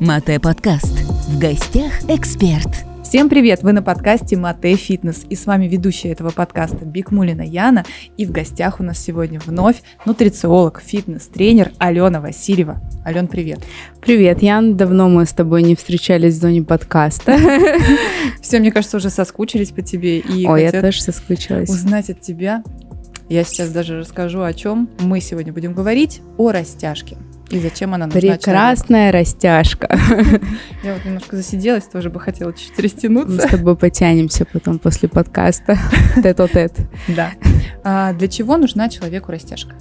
Мате подкаст. В гостях эксперт. Всем привет! Вы на подкасте Мате Фитнес. И с вами ведущая этого подкаста Бикмулина Яна. И в гостях у нас сегодня вновь нутрициолог, фитнес-тренер Алена Васильева. Ален, привет! Привет, Ян. Давно мы с тобой не встречались в зоне подкаста. Все, мне кажется, уже соскучились по тебе. И Ой, я тоже соскучилась. Узнать от тебя. Я сейчас даже расскажу, о чем мы сегодня будем говорить. О растяжке. И зачем она нужна Прекрасная человеку? растяжка. Я вот немножко засиделась, тоже бы хотела чуть-чуть растянуться. Мы с тобой потянемся потом после подкаста. Тет-о-тет. Да. А для чего нужна человеку растяжка?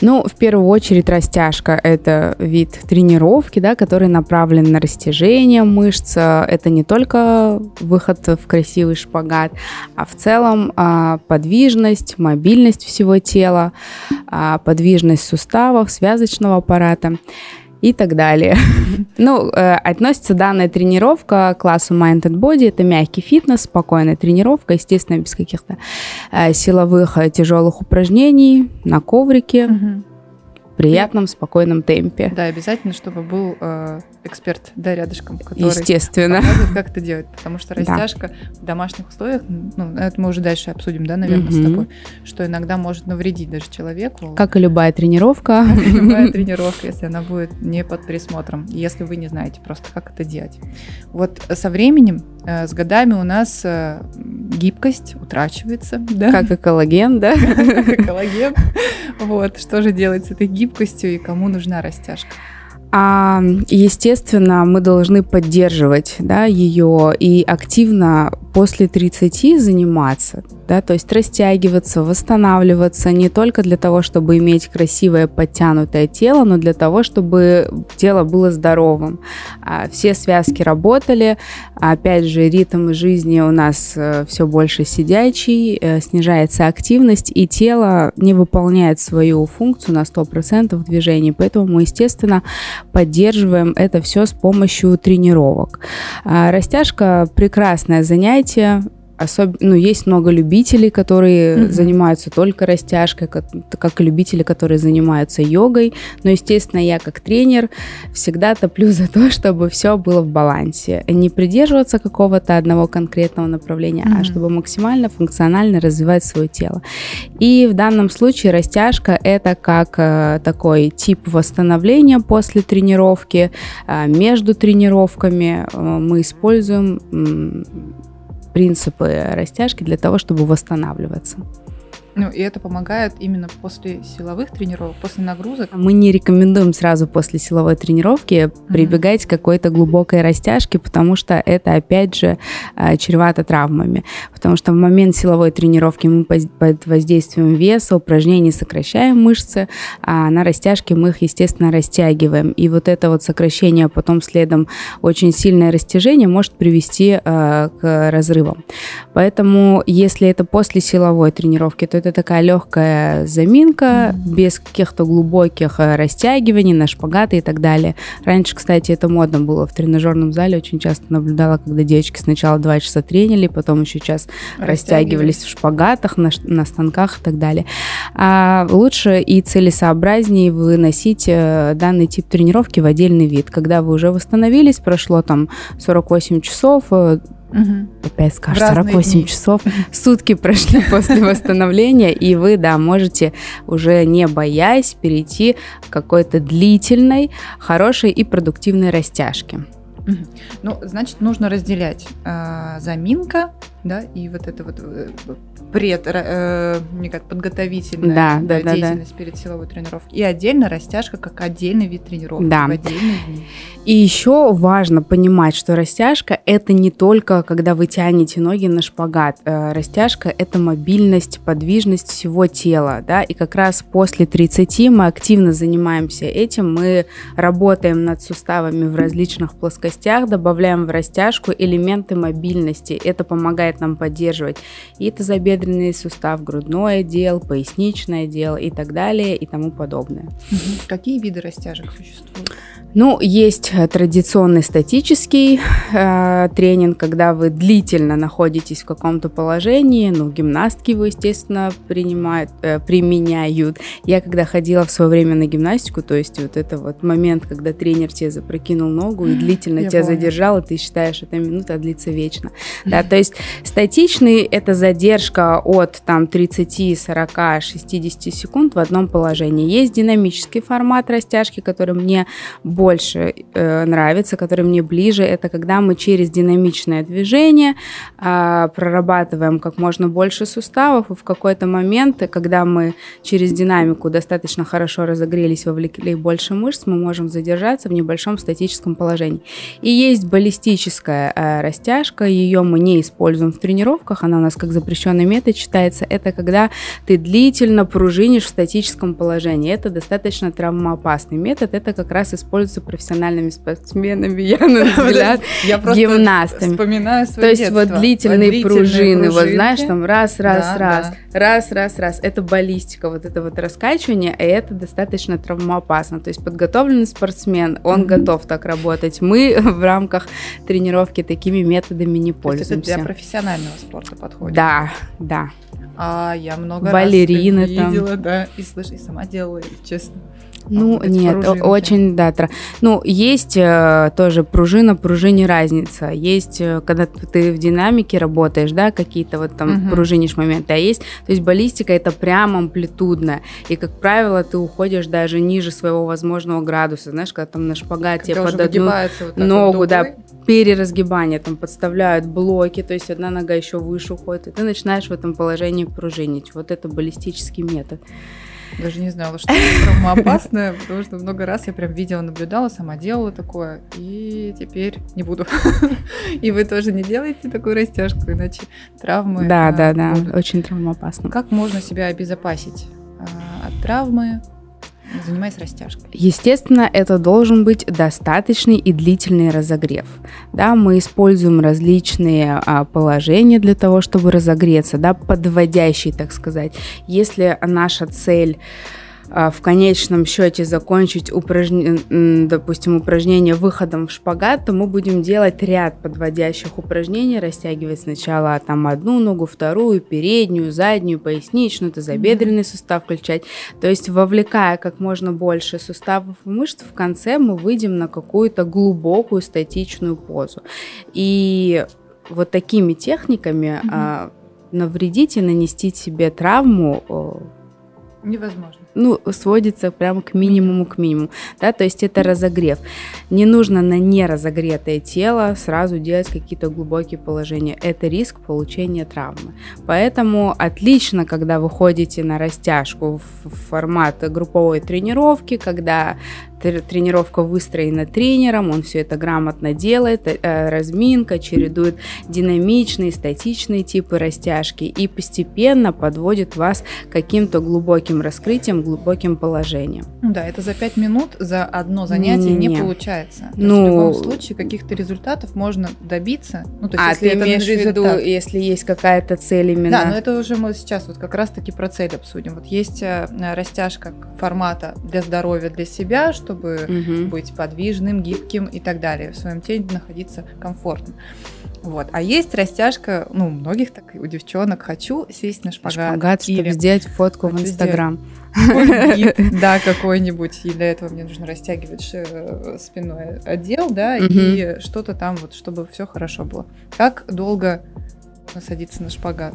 Ну, в первую очередь растяжка – это вид тренировки, да, который направлен на растяжение мышц. Это не только выход в красивый шпагат, а в целом а, подвижность, мобильность всего тела, а, подвижность суставов, связочного аппарата и так далее. Ну, э, относится данная тренировка к классу Mind and Body. Это мягкий фитнес, спокойная тренировка, естественно, без каких-то э, силовых э, тяжелых упражнений на коврике приятном, спокойном темпе. Да, обязательно, чтобы был э, эксперт, да, рядышком, который Естественно. показывает, как это делать. Потому что растяжка да. в домашних условиях, ну, это мы уже дальше обсудим, да, наверное, угу. с тобой, что иногда может навредить даже человеку. Как и любая тренировка. Как и любая тренировка, если она будет не под присмотром, если вы не знаете просто, как это делать. Вот со временем, э, с годами у нас э, гибкость утрачивается, да. Как и коллаген, да. Как и коллаген. Вот, что же делать с этой гибкостью? и кому нужна растяжка? А, естественно, мы должны поддерживать да, ее и активно после 30 заниматься, да, то есть растягиваться, восстанавливаться не только для того, чтобы иметь красивое подтянутое тело, но для того, чтобы тело было здоровым. А, все связки работали, опять же, ритм жизни у нас э, все больше сидячий, э, снижается активность, и тело не выполняет свою функцию на 100% движений, поэтому мы, естественно, поддерживаем это все с помощью тренировок. А, растяжка прекрасное занятие, Особ... Ну, есть много любителей, которые mm-hmm. занимаются только растяжкой, как, как и любители, которые занимаются йогой. Но, естественно, я как тренер всегда топлю за то, чтобы все было в балансе. Не придерживаться какого-то одного конкретного направления, mm-hmm. а чтобы максимально функционально развивать свое тело. И в данном случае растяжка это как э, такой тип восстановления после тренировки. Э, между тренировками э, мы используем принципы растяжки для того, чтобы восстанавливаться. Ну, и это помогает именно после силовых тренировок, после нагрузок. Мы не рекомендуем сразу после силовой тренировки mm-hmm. прибегать к какой-то глубокой растяжке, потому что это, опять же, а, чревато травмами. Потому что в момент силовой тренировки мы под воздействием веса, упражнений сокращаем мышцы, а на растяжке мы их, естественно, растягиваем. И вот это вот сокращение, а потом следом очень сильное растяжение может привести э, к разрывам. Поэтому, если это после силовой тренировки, то это такая легкая заминка, mm-hmm. без каких-то глубоких э, растягиваний на шпагаты и так далее. Раньше, кстати, это модно было в тренажерном зале. Очень часто наблюдала, когда девочки сначала два часа тренили, потом еще час растягивались в шпагатах, на, на станках и так далее. А лучше и целесообразнее выносить э, данный тип тренировки в отдельный вид. Когда вы уже восстановились, прошло там 48 часов, э, Угу. Опять скажешь, 48 дни. часов. Сутки прошли после восстановления, и вы, да, можете уже не боясь перейти к какой-то длительной, хорошей и продуктивной растяжке. Ну, значит, нужно разделять э, заминка, да, и вот это вот э, пред, э, как подготовительная да, да, да, деятельность да. перед силовой тренировкой. И отдельно растяжка как отдельный вид тренировки. Да. И еще важно понимать, что растяжка это не только когда вы тянете ноги на шпагат. Э, растяжка это мобильность, подвижность всего тела. Да? И как раз после 30 мы активно занимаемся этим. Мы работаем над суставами в различных плоскостях, добавляем в растяжку элементы мобильности. Это помогает нам поддерживать и тазобедренные тазобедренный сустав, грудной отдел, поясничный отдел и так далее и тому подобное. Какие виды растяжек существуют? Ну, есть э, традиционный статический э, тренинг, когда вы длительно находитесь в каком-то положении. Ну, гимнастки его, естественно, принимают, э, применяют. Я когда ходила в свое время на гимнастику, то есть вот это вот момент, когда тренер тебе запрокинул ногу и длительно Я тебя помню. задержал, и ты считаешь, эта минута длится вечно. Да, то есть статичный – это задержка от там 30, 40, 60 секунд в одном положении. Есть динамический формат растяжки, который мне больше э, нравится, который мне ближе, это когда мы через динамичное движение э, прорабатываем как можно больше суставов, и в какой-то момент, когда мы через динамику достаточно хорошо разогрелись, вовлекли больше мышц, мы можем задержаться в небольшом статическом положении. И есть баллистическая э, растяжка, ее мы не используем в тренировках, она у нас как запрещенный метод считается. Это когда ты длительно пружинишь в статическом положении. Это достаточно травмоопасный метод, это как раз используется становятся профессиональными спортсменами, я на взгляд, я гимнастами. вспоминаю свое То есть детство. вот длительные, длительные пружины, вот знаешь, там раз, раз, да, раз, да. раз, раз, раз. Это баллистика, вот это вот раскачивание, и это достаточно травмоопасно. То есть подготовленный спортсмен, он mm-hmm. готов так работать. Мы в рамках тренировки такими методами не пользуемся. То есть это для профессионального спорта подходит? Да, да. А я много Балерины раз видела, там. да, и слышь, и сама делала, честно. Ну, а, нет, пружинки. очень, да. Тра... Ну, есть э, тоже пружина, пружине разница. Есть, э, когда ты в динамике работаешь, да, какие-то вот там угу. пружинишь моменты, а есть, то есть баллистика это прям амплитудная. И, как правило, ты уходишь даже ниже своего возможного градуса, знаешь, когда там на шпагате под одну вот ногу, вот да, переразгибание, там подставляют блоки, то есть одна нога еще выше уходит, и ты начинаешь в этом положении пружинить. Вот это баллистический метод. Даже не знала, что это травмоопасное, потому что много раз я прям видела, наблюдала, сама делала такое, и теперь не буду. И вы тоже не делаете такую растяжку, иначе травмы. Да, да, да, очень травмоопасно. Как можно себя обезопасить а, от травмы, занимаясь растяжкой? Естественно, это должен быть достаточный и длительный разогрев. Да, мы используем различные а, положения для того, чтобы разогреться, да, подводящие, так сказать. Если наша цель в конечном счете закончить, упражне... допустим, упражнение выходом в шпагат, то мы будем делать ряд подводящих упражнений, растягивать сначала там одну ногу, вторую, переднюю, заднюю, поясничную, тазобедренный сустав включать. То есть вовлекая как можно больше суставов и мышц, в конце мы выйдем на какую-то глубокую статичную позу. И вот такими техниками mm-hmm. а, навредить и нанести себе травму невозможно ну, сводится прямо к минимуму, к минимуму, да, то есть это разогрев. Не нужно на неразогретое тело сразу делать какие-то глубокие положения, это риск получения травмы. Поэтому отлично, когда вы ходите на растяжку в формат групповой тренировки, когда тренировка выстроена тренером, он все это грамотно делает, э, разминка, чередует динамичные, статичные типы растяжки и постепенно подводит вас к каким-то глубоким раскрытиям, глубоким положением. Ну да, это за пять минут за одно занятие не, не получается. То ну, в любом случае каких-то результатов можно добиться. Ну, то есть, а если ты это имеешь в виду, если есть какая-то цель именно? Да, но это уже мы сейчас вот как раз-таки про цель обсудим. Вот есть э, растяжка формата для здоровья, для себя, чтобы угу. быть подвижным, гибким и так далее, в своем теле находиться комфортно. Вот. А есть растяжка, ну, у многих так, у девчонок, хочу сесть на шпагат. Шпагат, чтобы сделать фотку в Инстаграм. да, какой-нибудь. И для этого мне нужно растягивать э, спиной отдел, да, и что-то там вот, чтобы все хорошо было. Как долго садиться на шпагат?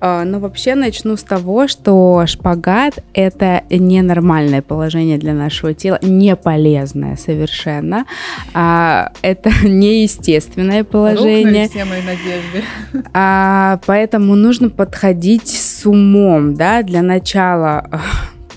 А, ну, вообще начну с того, что шпагат – это ненормальное положение для нашего тела, не полезное совершенно. А, это неестественное положение. все мои надежды. А, поэтому нужно подходить с умом, да, для начала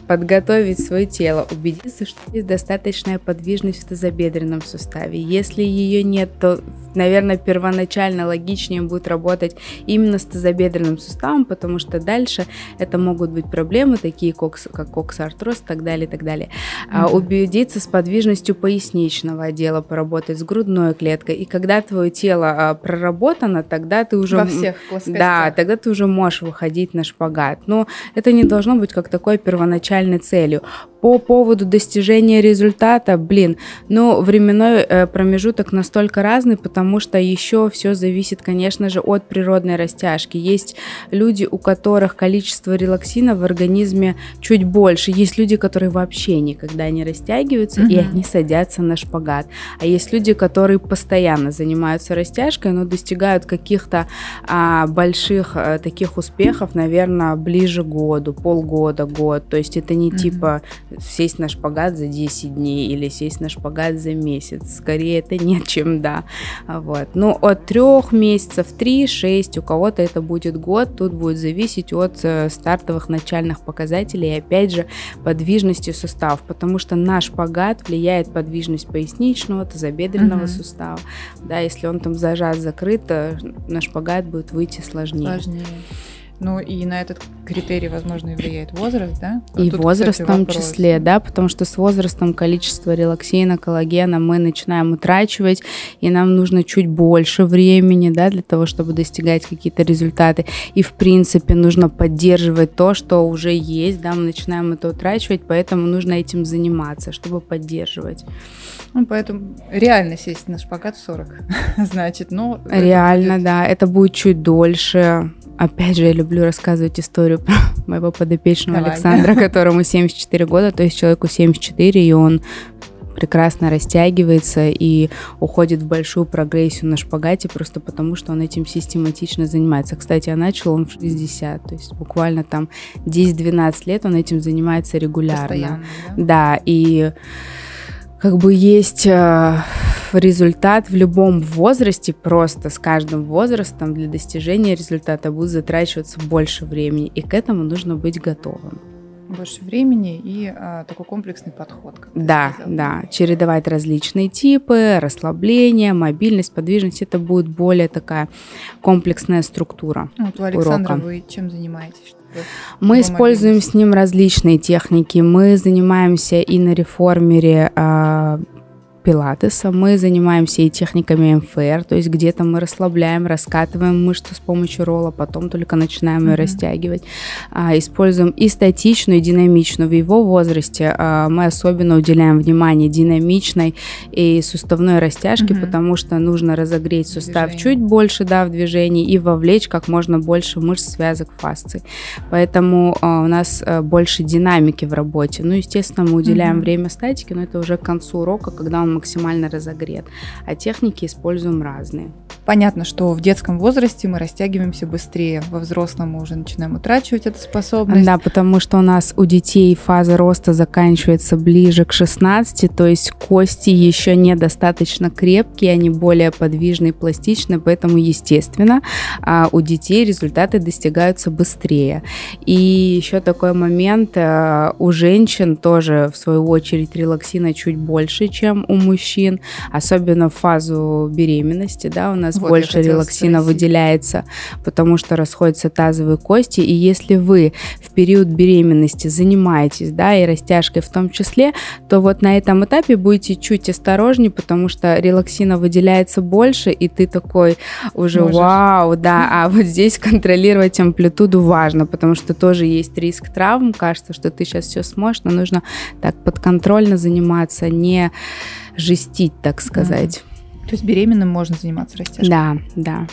подготовить свое тело, убедиться, что есть достаточная подвижность в тазобедренном суставе. Если ее нет, то, наверное, первоначально логичнее будет работать именно с тазобедренным суставом, потому что дальше это могут быть проблемы, такие кокс, как коксартроз и так далее, и так далее. Mm-hmm. А, убедиться с подвижностью поясничного отдела, поработать с грудной клеткой. И когда твое тело а, проработано, тогда ты уже... Во всех. Да, тогда ты уже можешь выходить на шпагат. Но это не должно быть как такое первоначальное начальной целью. По поводу достижения результата, блин, ну, временной э, промежуток настолько разный, потому что еще все зависит, конечно же, от природной растяжки. Есть люди, у которых количество релаксина в организме чуть больше. Есть люди, которые вообще никогда не растягиваются, mm-hmm. и они садятся на шпагат. А есть люди, которые постоянно занимаются растяжкой, но достигают каких-то а, больших а, таких успехов, наверное, ближе к году, полгода, год. То есть это не mm-hmm. типа сесть на шпагат за 10 дней или сесть на шпагат за месяц. Скорее это нет, чем да. Вот. Ну, от трех месяцев, 3-6, у кого-то это будет год, тут будет зависеть от э, стартовых начальных показателей и опять же подвижности суставов, потому что на шпагат влияет подвижность поясничного, тазобедренного mm-hmm. сустава. Да, если он там зажат, закрыт, на шпагат будет выйти сложнее. Сложнее. Ну и на этот критерий, возможно, и влияет возраст, да? И тут, возраст кстати, в том вопрос. числе, да, потому что с возрастом количество релаксина, коллагена мы начинаем утрачивать, и нам нужно чуть больше времени, да, для того, чтобы достигать какие-то результаты. И, в принципе, нужно поддерживать то, что уже есть, да, мы начинаем это утрачивать, поэтому нужно этим заниматься, чтобы поддерживать. Ну, поэтому реально сесть на шпагат в 40, значит, ну... Реально, будет... да, это будет чуть дольше, Опять же, я люблю рассказывать историю про моего подопечного Давай. Александра, которому 74 года, то есть человеку 74, и он прекрасно растягивается и уходит в большую прогрессию на шпагате просто потому, что он этим систематично занимается. Кстати, а начал он в 60, то есть буквально там 10-12 лет он этим занимается регулярно. Постоянно, да? да, и как бы есть э, результат в любом возрасте, просто с каждым возрастом для достижения результата будет затрачиваться больше времени, и к этому нужно быть готовым больше времени и а, такой комплексный подход. да, да, чередовать различные типы, расслабление, мобильность, подвижность, это будет более такая комплексная структура. Вот у Александра урока. вы чем занимаетесь? Мы используем с ним различные техники. Мы занимаемся и на реформере э, пилатеса, мы занимаемся и техниками МФР, то есть где-то мы расслабляем, раскатываем мышцу с помощью ролла, потом только начинаем ее mm-hmm. растягивать. А, используем и статичную, и динамичную. В его возрасте а, мы особенно уделяем внимание динамичной и суставной растяжке, mm-hmm. потому что нужно разогреть сустав Движение. чуть больше, да, в движении и вовлечь как можно больше мышц, связок, фасций. Поэтому а, у нас а, больше динамики в работе. Ну, естественно, мы уделяем mm-hmm. время статике, но это уже к концу урока, когда он максимально разогрет. А техники используем разные. Понятно, что в детском возрасте мы растягиваемся быстрее, во взрослом мы уже начинаем утрачивать эту способность. Да, потому что у нас у детей фаза роста заканчивается ближе к 16, то есть кости еще недостаточно крепкие, они более подвижные, пластичные, поэтому, естественно, а, у детей результаты достигаются быстрее. И еще такой момент, а, у женщин тоже, в свою очередь, релаксина чуть больше, чем у мужчин, особенно в фазу беременности, да, у нас вот, больше релаксина спросить. выделяется, потому что расходятся тазовые кости, и если вы в период беременности занимаетесь, да, и растяжкой в том числе, то вот на этом этапе будете чуть осторожнее, потому что релаксина выделяется больше, и ты такой уже Можешь. вау, да, а вот здесь контролировать амплитуду важно, потому что тоже есть риск травм, кажется, что ты сейчас все сможешь, но нужно так подконтрольно заниматься, не жестить, так сказать. То есть беременным можно заниматься растяжкой? Да, да.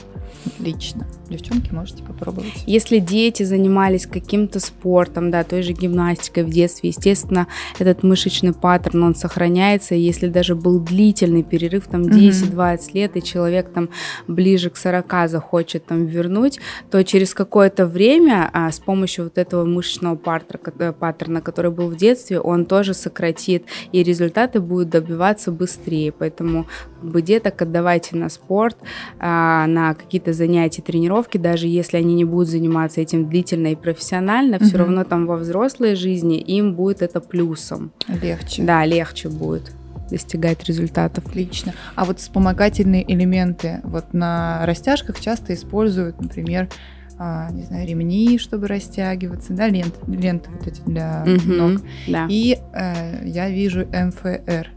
Отлично. Девчонки, можете попробовать. Если дети занимались каким-то спортом, да, той же гимнастикой в детстве, естественно, этот мышечный паттерн, он сохраняется. Если даже был длительный перерыв, там 10-20 mm-hmm. лет, и человек там ближе к 40 захочет там вернуть, то через какое-то время а, с помощью вот этого мышечного паттерна, паттерна, который был в детстве, он тоже сократит, и результаты будут добиваться быстрее. Поэтому как бы деток отдавайте на спорт, а, на какие-то занятия, тренировки, даже если они не будут заниматься этим длительно и профессионально, угу. все равно там во взрослой жизни им будет это плюсом. Легче. Да, легче будет достигать результатов. Отлично. А вот вспомогательные элементы вот на растяжках часто используют, например, а, не знаю, ремни, чтобы растягиваться, да, ленты, ленты вот эти для угу, ног. Да. И э, я вижу МФР,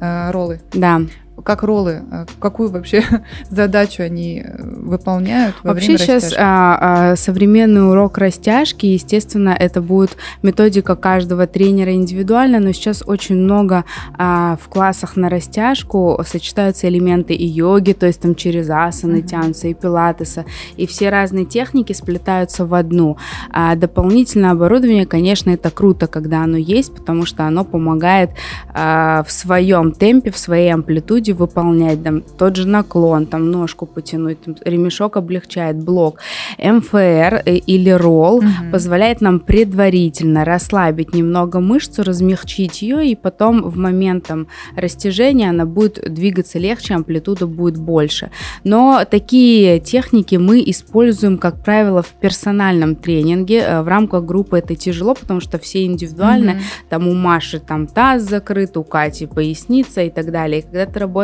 э, роллы. Да. Как роллы, э, какую вообще задачу они э, выполняют во вообще время сейчас а, а, современный урок растяжки, естественно, это будет методика каждого тренера индивидуально, но сейчас очень много а, в классах на растяжку сочетаются элементы и йоги, то есть там через асаны mm-hmm. тянутся, и пилатеса, и все разные техники сплетаются в одну. А дополнительное оборудование, конечно, это круто, когда оно есть, потому что оно помогает а, в своем темпе, в своей амплитуде выполнять там, тот же наклон, там ножку потянуть, там, ремешок облегчает блок. МФР э, или ролл угу. позволяет нам предварительно расслабить немного мышцу, размягчить ее, и потом в момент там, растяжения она будет двигаться легче, амплитуда будет больше. Но такие техники мы используем, как правило, в персональном тренинге. Э, в рамках группы это тяжело, потому что все индивидуально. Угу. Там у Маши там таз закрыт, у Кати поясница и так далее. И когда ты работаешь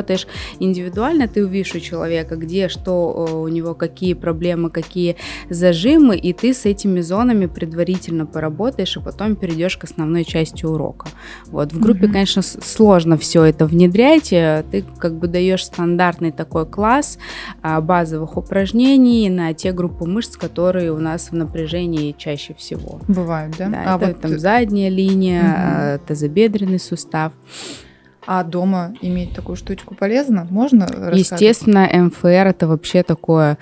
индивидуально, ты увидишь у человека, где что э, у него, какие проблемы, какие зажимы, и ты с этими зонами предварительно поработаешь, и потом перейдешь к основной части урока. Вот в группе, mm конечно, сложно все это внедрять. Э, ты как бы даешь стандартный такой класс а, базовых упражнений на те группы мышц, которые у нас в напряжении чаще всего. Бывают, да? да а это, вот там задняя линия, угу. тазобедренный сустав. А дома иметь такую штучку полезно? Можно? Естественно, МФР это вообще такое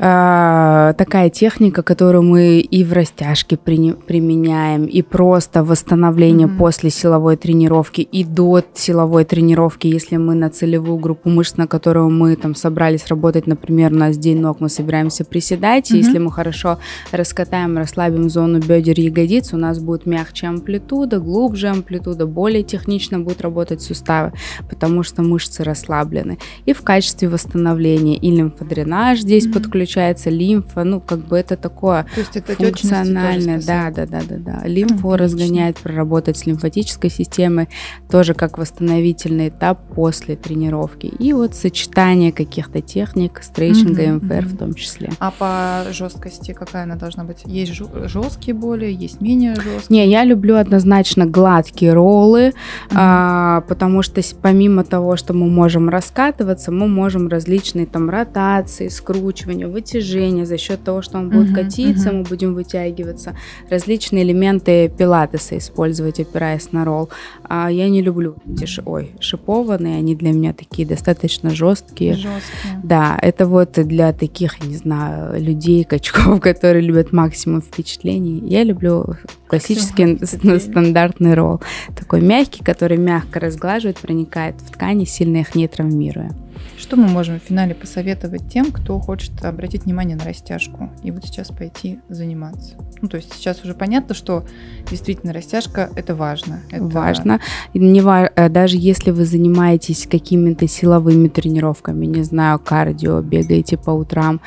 э, такая техника, которую мы и в растяжке при, применяем, и просто восстановление mm-hmm. после силовой тренировки, и до силовой тренировки, если мы на целевую группу мышц, на которую мы там собрались работать, например, у нас день ног, мы собираемся приседать, mm-hmm. и если мы хорошо раскатаем, расслабим зону бедер, ягодиц, у нас будет мягче амплитуда, глубже амплитуда, более технично будет работать суставы, потому что мышцы расслаблены. И в качестве восстановления и лимфодренаж здесь mm-hmm. подключен, включается лимфа, ну, как бы это такое То есть это функциональное. Да, да, да, да, да. Лимфу mm, разгоняет, проработать с лимфатической системой, тоже как восстановительный этап после тренировки. И вот сочетание каких-то техник, стрейчинга, mm-hmm, МФР mm-hmm. в том числе. А по жесткости какая она должна быть? Есть жесткие боли, есть менее жесткие? Не, я люблю однозначно гладкие роллы, mm-hmm. а, потому что помимо того, что мы можем раскатываться, мы можем различные там ротации, скручивания, вытяжение, за счет того, что он будет uh-huh, катиться, uh-huh. мы будем вытягиваться. Различные элементы пилатеса использовать, опираясь на ролл. А я не люблю эти ш... Ой, шипованные, они для меня такие достаточно жесткие. Жесткие. Да, это вот для таких, не знаю, людей, качков, которые любят максимум впечатлений. Я люблю классический стандартный ролл. Такой мягкий, который мягко разглаживает, проникает в ткани, сильно их не травмируя. Что мы можем в финале посоветовать тем, кто хочет обратить внимание на растяжку и вот сейчас пойти заниматься? Ну, то есть сейчас уже понятно, что действительно растяжка это важно. Это... Важно. Не, э, даже если вы занимаетесь какими-то силовыми тренировками, не знаю, кардио, бегаете по утрам,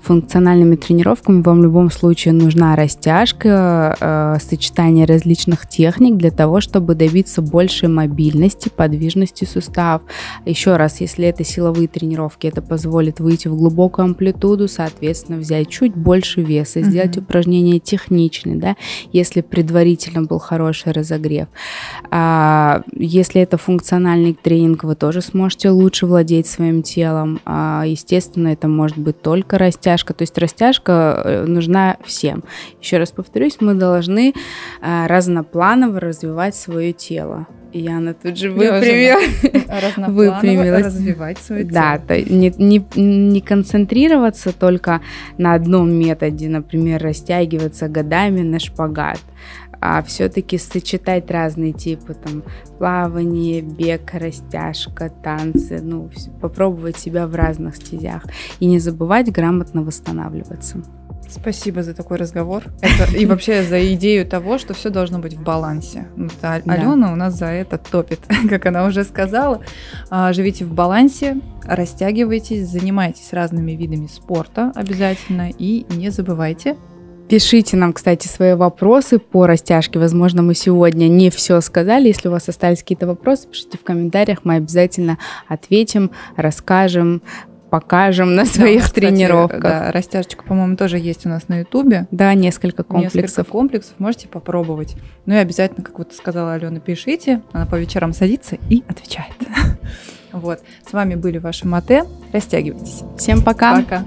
функциональными тренировками, вам в любом случае нужна растяжка, э, сочетание различных техник для того, чтобы добиться большей мобильности, подвижности суставов. Еще раз, если это силовые тренировки. Это позволит выйти в глубокую амплитуду, соответственно, взять чуть больше веса, mm-hmm. сделать упражнения техничные, да, если предварительно был хороший разогрев. А, если это функциональный тренинг, вы тоже сможете лучше владеть своим телом. А, естественно, это может быть только растяжка. То есть растяжка э, нужна всем. Еще раз повторюсь, мы должны а, разнопланово развивать свое тело. Яна тут же выпрямила. Выпрямилась. развивать свое тело. Да, то не, не, не концентрироваться только на одном методе, например, растягиваться годами на шпагат, а все-таки сочетать разные типы, там, плавание, бег, растяжка, танцы, ну, попробовать себя в разных стезях и не забывать грамотно восстанавливаться. Спасибо за такой разговор. Это, и вообще за идею того, что все должно быть в балансе. Вот, а Алена у нас за это топит, как она уже сказала. А, живите в балансе, растягивайтесь, занимайтесь разными видами спорта обязательно и не забывайте Пишите нам, кстати, свои вопросы по растяжке. Возможно, мы сегодня не все сказали. Если у вас остались какие-то вопросы, пишите в комментариях. Мы обязательно ответим, расскажем, покажем на своих да, кстати, тренировках. Да, растяжечка, по-моему, тоже есть у нас на Ютубе. Да, несколько комплексов. Несколько комплексов, можете попробовать. Ну и обязательно, как вот сказала Алена, пишите. Она по вечерам садится и отвечает. Вот. С вами были ваши мате. Растягивайтесь. Всем пока. Пока.